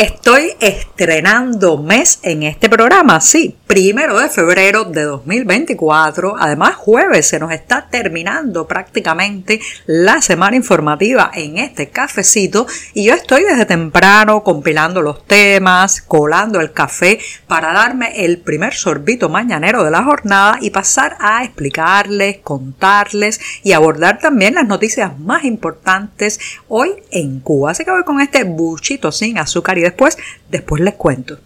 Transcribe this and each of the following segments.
Estoy estrenando mes en este programa, sí, primero de febrero de 2024. Además, jueves se nos está terminando prácticamente la semana informativa en este cafecito y yo estoy desde temprano compilando los temas, colando el café para darme el primer sorbito mañanero de la jornada y pasar a explicarles, contarles y abordar también las noticias más importantes hoy en Cuba. Así que voy con este buchito sin azúcar y después, después les cuento.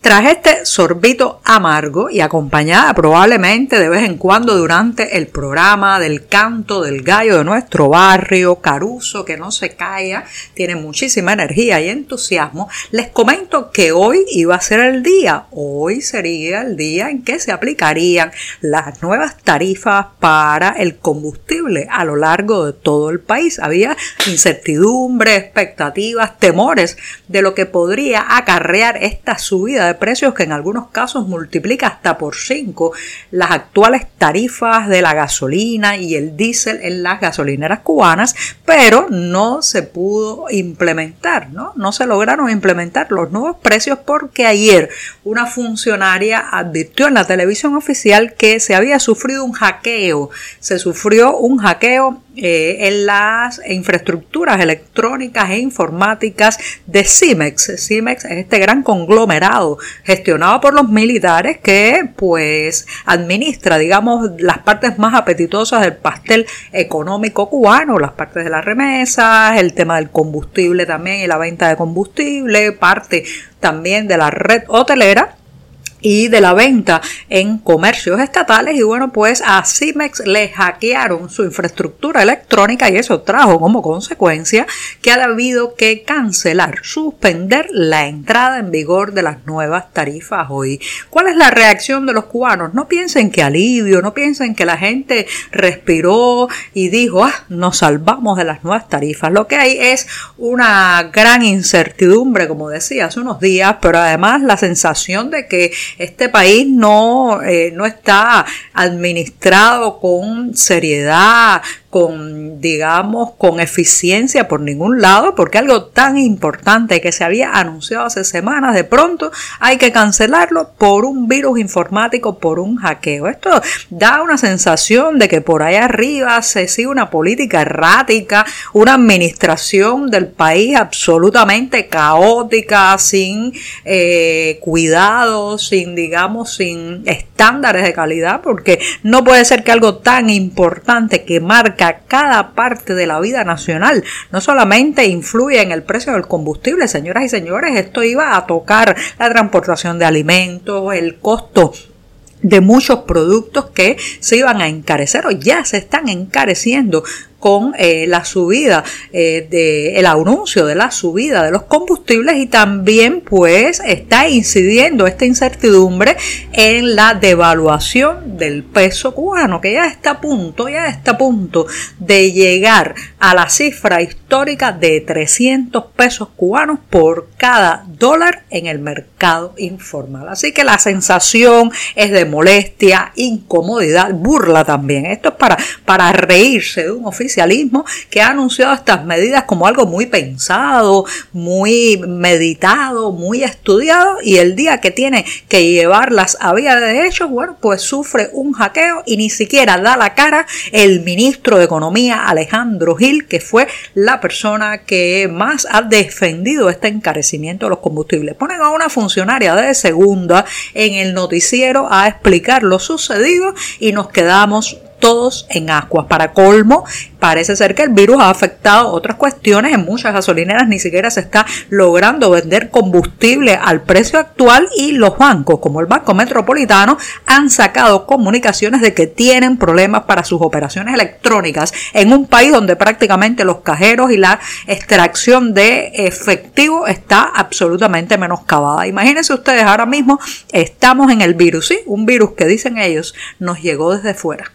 Tras este sorbito amargo y acompañada probablemente de vez en cuando durante el programa del canto del gallo de nuestro barrio, Caruso, que no se calla, tiene muchísima energía y entusiasmo, les comento que hoy iba a ser el día, hoy sería el día en que se aplicarían las nuevas tarifas para el combustible a lo largo de todo el país. Había incertidumbre, expectativas, temores de lo que podría acarrear esta subida precios que en algunos casos multiplica hasta por 5 las actuales tarifas de la gasolina y el diésel en las gasolineras cubanas, pero no se pudo implementar, ¿no? No se lograron implementar los nuevos precios porque ayer una funcionaria advirtió en la televisión oficial que se había sufrido un hackeo, se sufrió un hackeo eh, en las infraestructuras electrónicas e informáticas de CIMEX. CIMEX es este gran conglomerado gestionado por los militares que pues administra, digamos, las partes más apetitosas del pastel económico cubano, las partes de las remesas, el tema del combustible también y la venta de combustible, parte también de la red hotelera y de la venta en comercios estatales y bueno pues a CIMEX le hackearon su infraestructura electrónica y eso trajo como consecuencia que ha habido que cancelar, suspender la entrada en vigor de las nuevas tarifas hoy. ¿Cuál es la reacción de los cubanos? No piensen que alivio, no piensen que la gente respiró y dijo, ah, nos salvamos de las nuevas tarifas. Lo que hay es una gran incertidumbre, como decía hace unos días, pero además la sensación de que este país no, eh, no está administrado con seriedad, con, digamos, con eficiencia por ningún lado, porque algo tan importante que se había anunciado hace semanas, de pronto hay que cancelarlo por un virus informático, por un hackeo. Esto da una sensación de que por ahí arriba se sigue una política errática, una administración del país absolutamente caótica, sin eh, cuidado, sin, digamos, sin estándares de calidad, porque no puede ser que algo tan importante que marca cada parte de la vida nacional. No solamente influye en el precio del combustible, señoras y señores, esto iba a tocar la transportación de alimentos, el costo de muchos productos que se iban a encarecer o ya se están encareciendo con eh, la subida eh, de el anuncio de la subida de los combustibles y también pues está incidiendo esta incertidumbre en la devaluación del peso cubano que ya está a punto ya está a punto de llegar a la cifra histórica de 300 pesos cubanos por cada dólar en el mercado informal. Así que la sensación es de molestia incomodidad burla también. Esto es para para reírse de un que ha anunciado estas medidas como algo muy pensado, muy meditado, muy estudiado y el día que tiene que llevarlas a vía de hecho, bueno, pues sufre un hackeo y ni siquiera da la cara el ministro de Economía Alejandro Gil, que fue la persona que más ha defendido este encarecimiento de los combustibles. Ponen a una funcionaria de segunda en el noticiero a explicar lo sucedido y nos quedamos todos en aguas. Para colmo, parece ser que el virus ha afectado otras cuestiones. En muchas gasolineras ni siquiera se está logrando vender combustible al precio actual y los bancos, como el Banco Metropolitano, han sacado comunicaciones de que tienen problemas para sus operaciones electrónicas en un país donde prácticamente los cajeros y la extracción de efectivo está absolutamente menoscabada. Imagínense ustedes, ahora mismo estamos en el virus, ¿sí? Un virus que dicen ellos nos llegó desde fuera.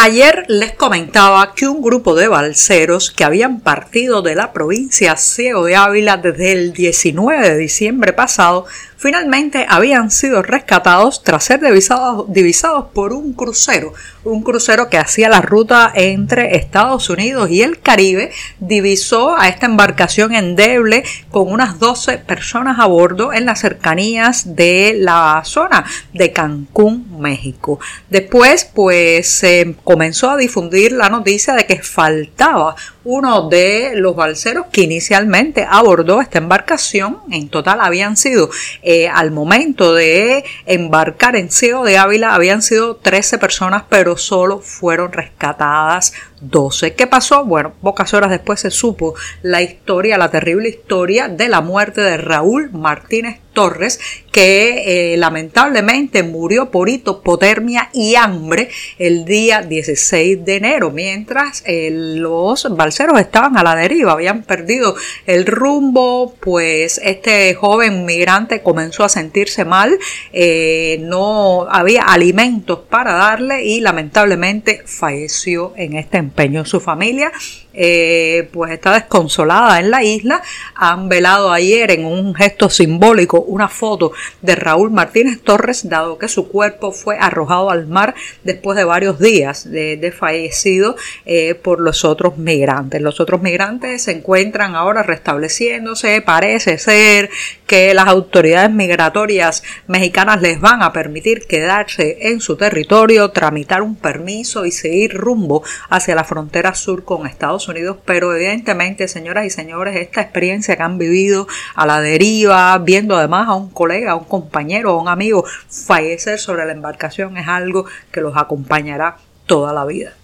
Ayer les comentaba que un grupo de balseros que habían partido de la provincia Ciego de Ávila desde el 19 de diciembre pasado finalmente habían sido rescatados tras ser divisados, por un crucero, un crucero que hacía la ruta entre Estados Unidos y el Caribe, divisó a esta embarcación endeble con unas 12 personas a bordo en las cercanías de la zona de Cancún, México. Después, pues se comenzó a difundir la noticia de que faltaba uno de los balseros que inicialmente abordó esta embarcación. En total habían sido, eh, al momento de embarcar en Ciego de Ávila, habían sido 13 personas, pero solo fueron rescatadas 12. ¿Qué pasó? Bueno, pocas horas después se supo la historia, la terrible historia de la muerte de Raúl Martínez Torres, que eh, lamentablemente murió por hipotermia y hambre el día 16 de enero, mientras eh, los balseros estaban a la deriva, habían perdido el rumbo, pues este joven migrante comenzó a sentirse mal, eh, no había alimentos para darle y lamentablemente falleció en este empeño. Su familia eh, pues está desconsolada en la isla. Han velado ayer en un gesto simbólico una foto de Raúl Martínez Torres, dado que su cuerpo fue arrojado al mar después de varios días de, fallecido eh, por los otros migrantes. Los otros migrantes se encuentran ahora restableciéndose. Parece ser que las autoridades migratorias mexicanas les van a permitir quedarse en su territorio, tramitar un permiso y seguir rumbo hacia la frontera sur con Estados Unidos, pero evidentemente, señoras y señores, esta experiencia que han vivido a la deriva, viendo además a un colega, a un compañero, a un amigo fallecer sobre la embarcación, es algo que los acompañará toda la vida.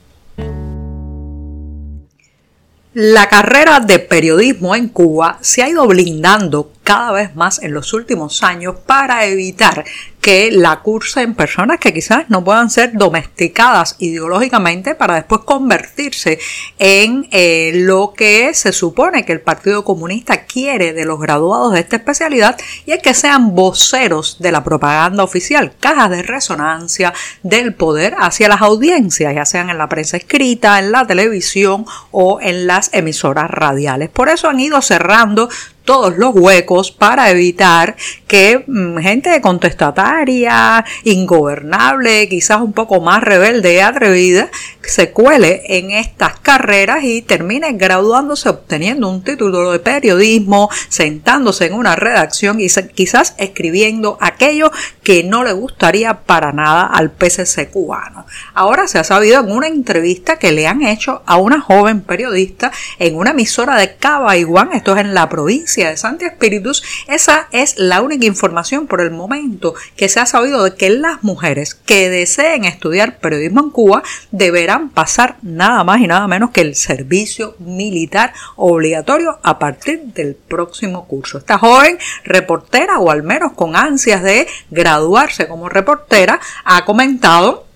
La carrera de periodismo en Cuba se ha ido blindando cada vez más en los últimos años para evitar que la cursen personas que quizás no puedan ser domesticadas ideológicamente para después convertirse en eh, lo que se supone que el Partido Comunista quiere de los graduados de esta especialidad y es que sean voceros de la propaganda oficial, cajas de resonancia del poder hacia las audiencias, ya sean en la prensa escrita, en la televisión o en las emisoras radiales. Por eso han ido cerrando todos los huecos para evitar que mm, gente contestataria, ingobernable, quizás un poco más rebelde y atrevida, se cuele en estas carreras y termine graduándose, obteniendo un título de periodismo, sentándose en una redacción y quizás escribiendo aquello que no le gustaría para nada al PCC cubano. Ahora se ha sabido en una entrevista que le han hecho a una joven periodista en una emisora de Cabaiguán, esto es en la provincia de Santi Espíritus, esa es la única información por el momento que se ha sabido de que las mujeres que deseen estudiar periodismo en Cuba deberán pasar nada más y nada menos que el servicio militar obligatorio a partir del próximo curso. Esta joven reportera o al menos con ansias de graduarse como reportera ha comentado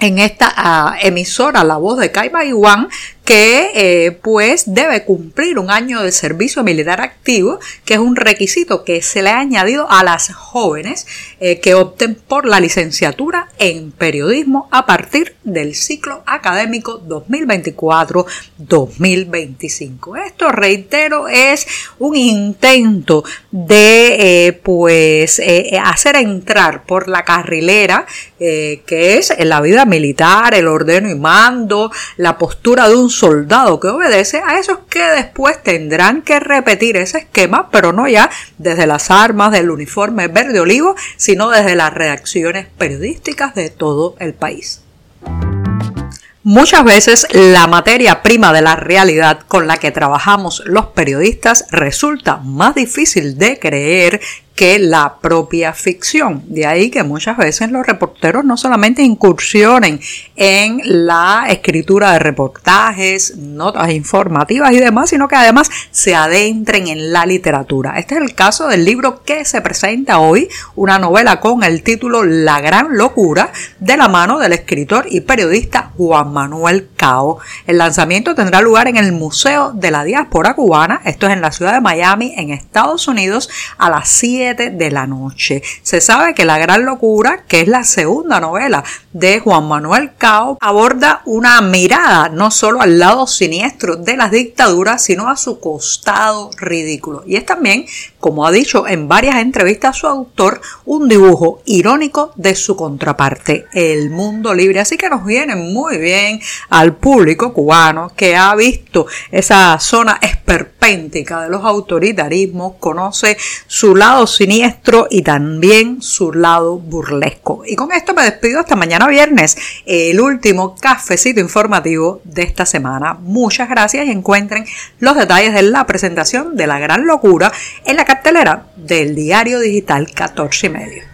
en esta ah, emisora La Voz de Caiba Iguan que eh, pues debe cumplir un año de servicio militar activo, que es un requisito que se le ha añadido a las jóvenes eh, que opten por la licenciatura en periodismo a partir del ciclo académico 2024-2025. Esto, reitero, es un intento de eh, pues hacer entrar por la carrilera que es la vida militar, el ordeno y mando, la postura de un soldado que obedece a esos que después tendrán que repetir ese esquema, pero no ya desde las armas del uniforme verde olivo, sino desde las redacciones periodísticas de todo el país. Muchas veces la materia prima de la realidad con la que trabajamos los periodistas resulta más difícil de creer que la propia ficción. De ahí que muchas veces los reporteros no solamente incursionen en la escritura de reportajes, notas informativas y demás, sino que además se adentren en la literatura. Este es el caso del libro que se presenta hoy, una novela con el título La gran locura, de la mano del escritor y periodista Juan Manuel El lanzamiento tendrá lugar en el Museo de la Diáspora Cubana, esto es en la ciudad de Miami, en Estados Unidos, a las 7 7 de la noche. Se sabe que La Gran Locura, que es la segunda novela de Juan Manuel Cao, aborda una mirada no solo al lado siniestro de las dictaduras, sino a su costado ridículo. Y es también, como ha dicho en varias entrevistas su autor, un dibujo irónico de su contraparte, el mundo libre. Así que nos viene muy bien público cubano que ha visto esa zona esperpéntica de los autoritarismos, conoce su lado siniestro y también su lado burlesco. Y con esto me despido hasta mañana viernes, el último cafecito informativo de esta semana. Muchas gracias y encuentren los detalles de la presentación de La Gran Locura en la cartelera del diario digital 14 y medio.